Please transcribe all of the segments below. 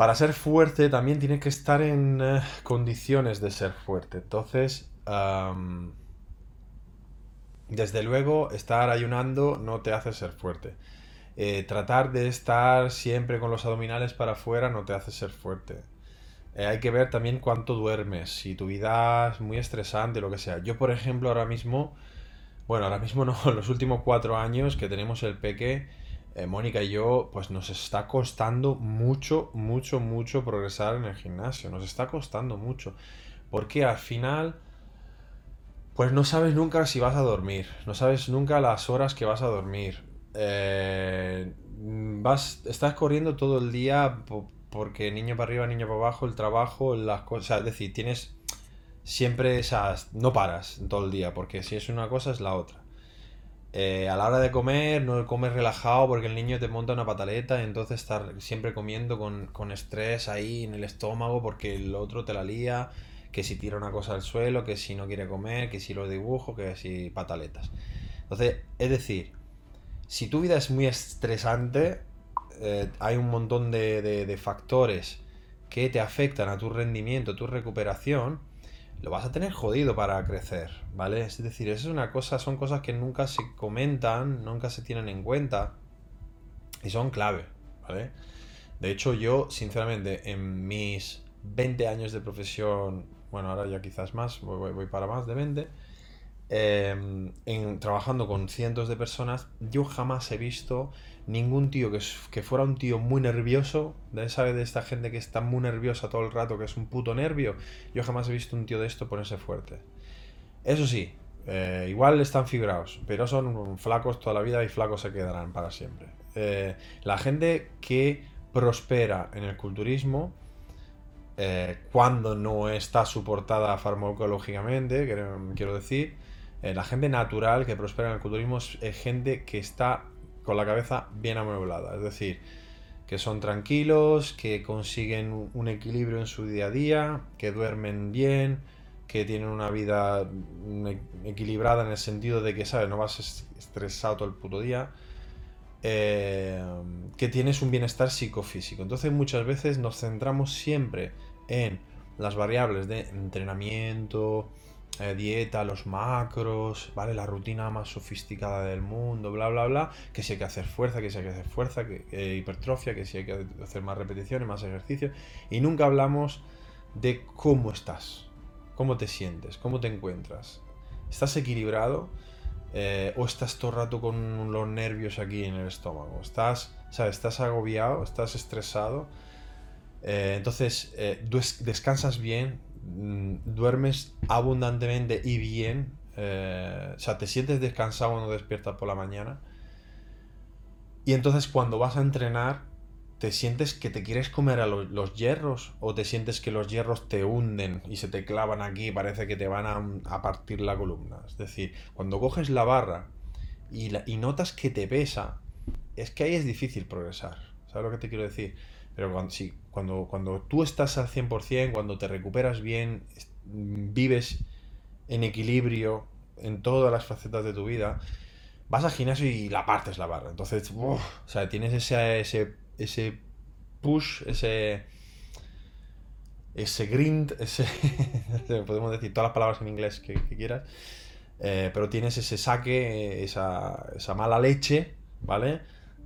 para ser fuerte también tienes que estar en eh, condiciones de ser fuerte. Entonces, desde luego, estar ayunando no te hace ser fuerte. Eh, tratar de estar siempre con los abdominales para afuera no te hace ser fuerte. Eh, hay que ver también cuánto duermes, si tu vida es muy estresante, lo que sea. Yo, por ejemplo, ahora mismo, bueno, ahora mismo no, los últimos cuatro años que tenemos el peque, eh, Mónica y yo, pues nos está costando mucho, mucho, mucho progresar en el gimnasio. Nos está costando mucho. Porque al final, pues no sabes nunca si vas a dormir. No sabes nunca las horas que vas a dormir. Eh, vas, estás corriendo todo el día porque niño para arriba, niño para abajo, el trabajo, las cosas. Es decir, tienes siempre esas. No paras todo el día, porque si es una cosa es la otra. Eh, a la hora de comer, no comes relajado porque el niño te monta una pataleta, entonces estar siempre comiendo con, con, estrés ahí en el estómago porque el otro te la lía, que si tira una cosa al suelo, que si no quiere comer, que si lo dibujo, que si pataletas. Entonces, es decir, si tu vida es muy estresante, eh, hay un montón de, factores que te afectan a tu rendimiento, a tu recuperación, lo vas a tener jodido para crecer, ¿vale? Es decir, eso es una cosa, son cosas que nunca se comentan, nunca se tienen en cuenta y son clave, ¿vale? De hecho, yo, sinceramente, en mis 20 años de profesión, bueno, ahora ya quizás más, voy, voy para más de 20, Em, trabajando con cientos de personas, yo jamás he visto ningún tío que, fuera un tío muy nervioso, ¿sabes? De esta gente que está muy nerviosa todo el rato, que es un puto nervio. Yo jamás he visto un tío de esto ponerse fuerte. Eso sí, eh, igual están fibrados, pero son flacos toda la vida y flacos se quedarán para siempre. Eh, la gente que prospera en el culturismo, eh, cuando no está soportada farmacológicamente, quiero decir, eh, la gente natural que prospera en el culturismo es, gente que está con la cabeza bien amueblada. Es decir, que son tranquilos, que consiguen un equilibrio en su día a día, que duermen bien, que tienen una vida mm, e, equilibrada en el sentido de que, ¿sabes? No vas estresado todo el puto día. Eh, que tienes un bienestar psicofísico. Entonces muchas veces nos centramos siempre en las variables de entrenamiento, eh, dieta, los macros, ¿vale? La rutina más sofisticada del mundo, bla, bla, bla. Que si hay que hacer fuerza, que si hay que hacer fuerza, que hipertrofia, que si hay que hacer más repeticiones, más ejercicio. Y nunca hablamos de cómo estás, cómo te sientes, cómo te encuentras. ¿Estás equilibrado? Eh, o estás todo el rato con los nervios aquí en el estómago. Estás. Estás agobiado, estás estresado. Eh, entonces, descansas bien, duermes abundantemente y bien, eh, o sea, te sientes descansado cuando despiertas por la mañana. Y entonces cuando vas a entrenar, te sientes que te quieres comer a los, hierros o te sientes que los hierros te hunden y se te clavan aquí y parece que te van a, partir la columna. Es decir, cuando coges la barra y, y notas que te pesa, es que ahí es difícil progresar. ¿Sabes lo que te quiero decir? Pero cuando, sí, cuando, cuando tú estás al 100%, cuando te recuperas bien, vives en equilibrio en todas las facetas de tu vida, vas al gimnasio y la partes la barra. Entonces, o sea, tienes ese, ese, ese push, ese ese grind, ese podemos decir todas las palabras en inglés que, quieras, eh, pero tienes ese saque, esa, esa mala leche, ¿vale?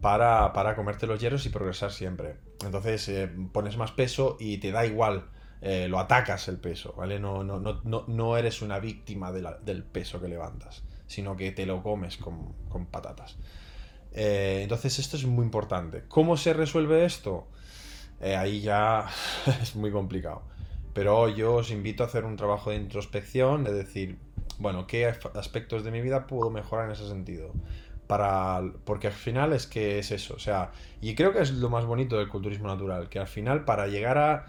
Para, para comerte los hierros y progresar siempre. Entonces eh, pones más peso y te da igual, eh, lo atacas el peso, ¿vale? No, no, no, no eres una víctima del peso que levantas, sino que te lo comes con, patatas. Eh, entonces esto es muy importante. ¿Cómo se resuelve esto? ahí ya es muy complicado. Pero yo os invito a hacer un trabajo de introspección, de decir, bueno, ¿qué aspectos de mi vida puedo mejorar en ese sentido? Para porque al final es que es eso, o sea, y creo que es lo más bonito del culturismo natural, que al final para llegar a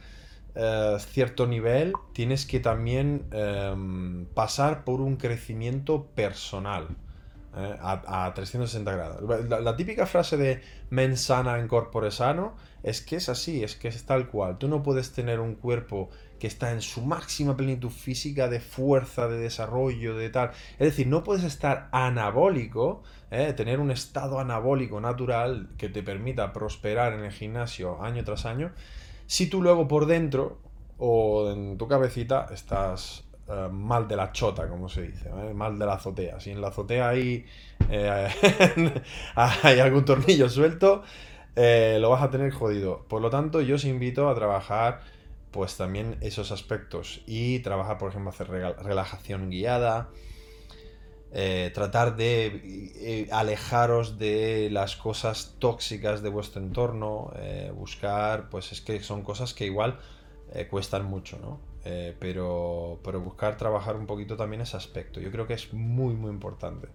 eh, cierto nivel tienes que también em, pasar por un crecimiento personal. Eh, a, 360 grados. La, típica frase de mens sana en corpore sano es que es así, es que es tal cual. Tú no puedes tener un cuerpo que está en su máxima plenitud física de fuerza, de desarrollo, de tal. Es decir, no puedes estar anabólico, eh, tener un estado anabólico natural que te permita prosperar en el gimnasio año tras año, si tú luego por dentro o en tu cabecita estás eh, mal de la chota, como se dice, mal de la azotea. Si en la azotea hay, eh, hay algún tornillo suelto, lo vas a tener jodido. Por lo tanto, yo os invito a trabajar pues también esos aspectos y trabajar, por ejemplo, hacer relajación guiada, tratar de alejaros de las cosas tóxicas de vuestro entorno, buscar, pues es que son cosas que igual cuestan mucho, ¿no? Eh, pero, pero buscar trabajar un poquito también ese aspecto. Yo creo que es muy, muy importante.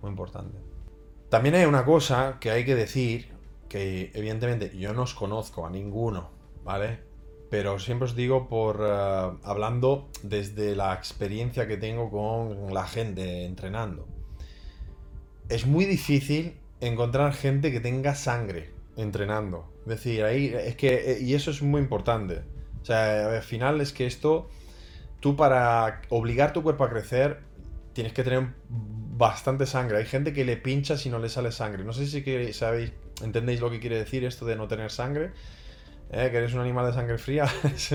Muy importante. También hay una cosa que hay que decir, que evidentemente yo no os conozco a ninguno, ¿vale? Pero siempre os digo por eh, hablando desde la experiencia que tengo con la gente entrenando. Es muy difícil encontrar gente que tenga sangre entrenando. Es decir, ahí es que eh, y eso es muy importante. O sea, al final es que esto, tú para obligar tu cuerpo a crecer, tienes que tener bastante sangre. Hay gente que le pincha si no le sale sangre. No sé si sabéis, entendéis lo que quiere decir esto de no tener sangre. ¿Eh? que eres un animal de sangre fría.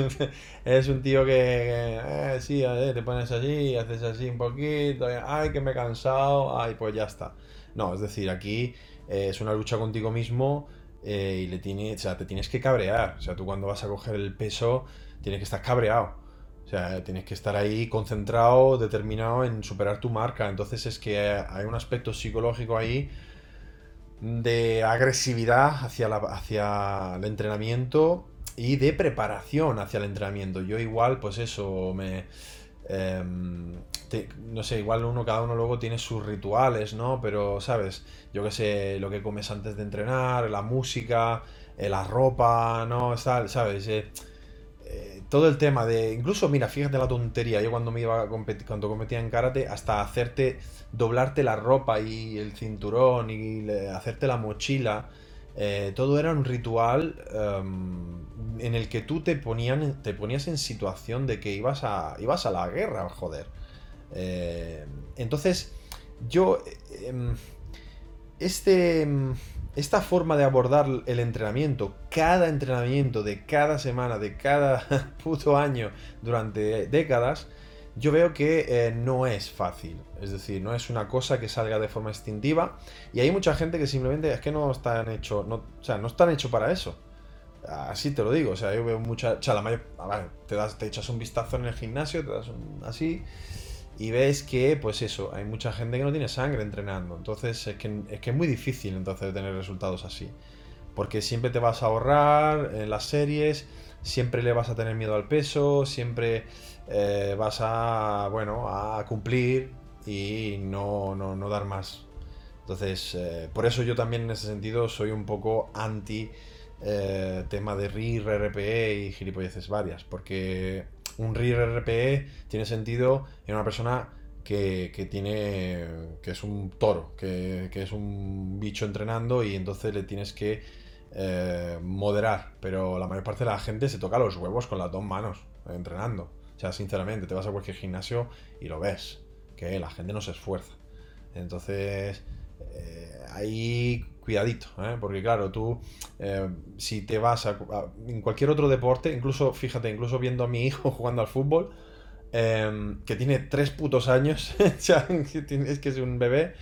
eres un tío que, eh, sí, te pones así, haces así un poquito, ay, que me he cansado, ay, pues ya está. No, es decir, aquí eh, es una lucha contigo mismo eh, y le tiene, o sea, te tienes que cabrear. O sea, tú cuando vas a coger el peso tienes que estar cabreado. O sea, tienes que estar ahí concentrado, determinado en superar tu marca. Entonces es que hay un aspecto psicológico ahí de agresividad hacia, la, hacia el entrenamiento y de preparación hacia el entrenamiento. Yo igual, pues eso, me... Em, no sé, igual uno, cada uno luego tiene sus rituales, ¿no? Pero, ¿sabes? Yo qué sé, lo que comes antes de entrenar, la música, eh, la ropa, ¿no? ¿Sabes? Eh, eh, todo el tema de. Incluso, mira, fíjate la tontería. Yo cuando me iba a competir, cuando competía en karate, hasta hacerte. doblarte la ropa y el cinturón y hacerte la mochila. todo era un ritual em, en el que tú te, ponían, te ponías en situación de que ibas a, ibas a la guerra, joder. Eh, entonces, yo... Em, este, em, esta forma de abordar el entrenamiento, cada entrenamiento de cada semana, de cada puto año, durante décadas, yo veo que eh, no es fácil. Es decir, no es una cosa que salga de forma instintiva. Y hay mucha gente que simplemente es que no están hecho, no, o sea, no están hecho para eso. Así te lo digo. O sea, yo veo mucha. O sea, la mayor, te, das, te echas un vistazo en el gimnasio, te das un, así y ves que, pues eso, hay mucha gente que no tiene sangre entrenando. Entonces es que es, que es muy difícil entonces tener resultados así. Porque siempre te vas a ahorrar en las series, siempre le vas a tener miedo al peso, siempre eh, vas a, bueno, a cumplir y no, no, dar más. Entonces, eh, por eso yo también en ese sentido soy un poco anti eh, tema de RIR, RPE y gilipolleces varias. Porque un RIR RPE tiene sentido en una persona que, tiene. que es un toro, que, es un bicho entrenando y entonces le tienes que eh, moderar. Pero la mayor parte de la gente se toca los huevos con las dos manos entrenando. O sea, sinceramente, te vas a cualquier gimnasio y lo ves, que la gente no se esfuerza. Entonces, eh, ahí cuidadito, ¿eh? porque claro, tú eh, si te vas a, en cualquier otro deporte, incluso, fíjate, incluso viendo a mi hijo jugando al fútbol, em, que tiene tres putos años, es que es un bebé,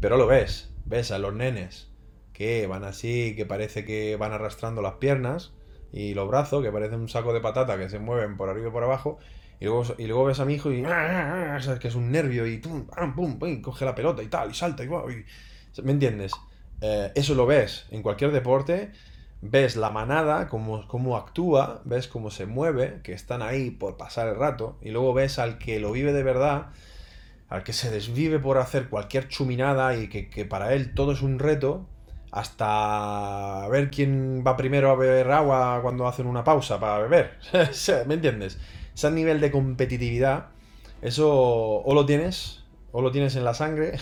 pero lo ves, ves a los nenes que van así, que parece que van arrastrando las piernas y los brazos, que parecen un saco de patata que se mueven por arriba y por abajo, y luego, y luego ves a mi hijo y que es un nervio y pum, pum, pum, coge la pelota y tal, y salta y, y ¿me entiendes? Eh, eso lo ves en cualquier deporte, ves la manada, cómo, cómo actúa, ves cómo se mueve, que están ahí por pasar el rato, y luego ves al que lo vive de verdad, al que se desvive por hacer cualquier chuminada y que, para él todo es un reto, hasta ver quién va primero a beber agua cuando hacen una pausa para beber. ¿Me entiendes? Ese nivel de competitividad, eso o lo tienes, o lo tienes en la sangre,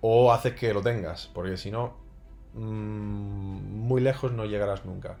o haces que lo tengas, porque si no, Mm, muy lejos no llegarás nunca.